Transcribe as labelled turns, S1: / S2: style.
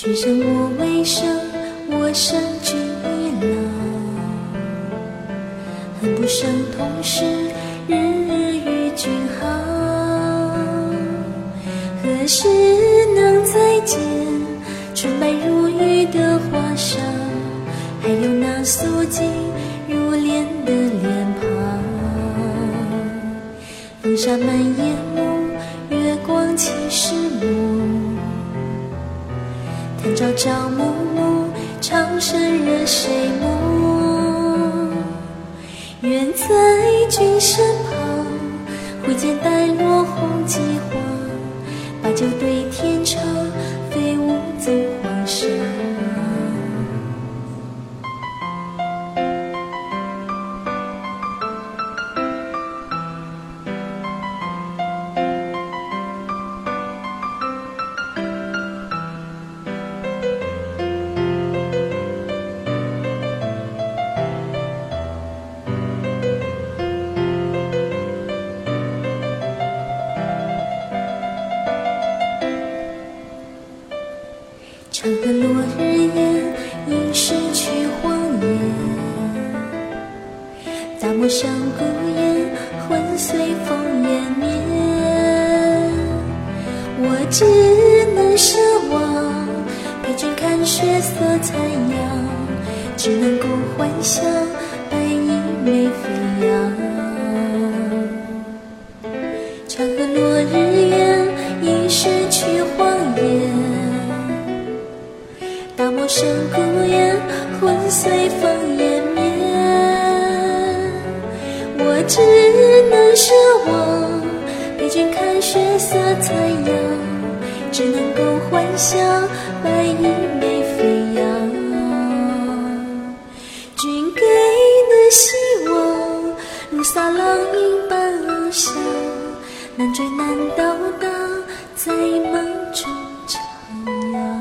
S1: 君生我未生，我生君已老。恨不生同时，日日与君好。何时能再见纯白如玉的花裳？还有那素净如莲的脸庞。风沙满眼目，月光侵蚀目。探朝朝暮暮，长生惹谁慕？愿在君身旁，挥剑带落红几花，把酒对天长，长河落日烟，应是去荒野。大漠上孤雁，魂随风湮灭。我只能奢望陪君看血色残阳，只能够幻想白衣眉飞扬。长河落日烟，大漠深孤雁，魂随风湮灭。我只能奢望陪君看血色残阳，只能够幻想白衣袂飞扬。君给的希望，如撒浪影般翱翔，难追难到达，在梦中徜徉。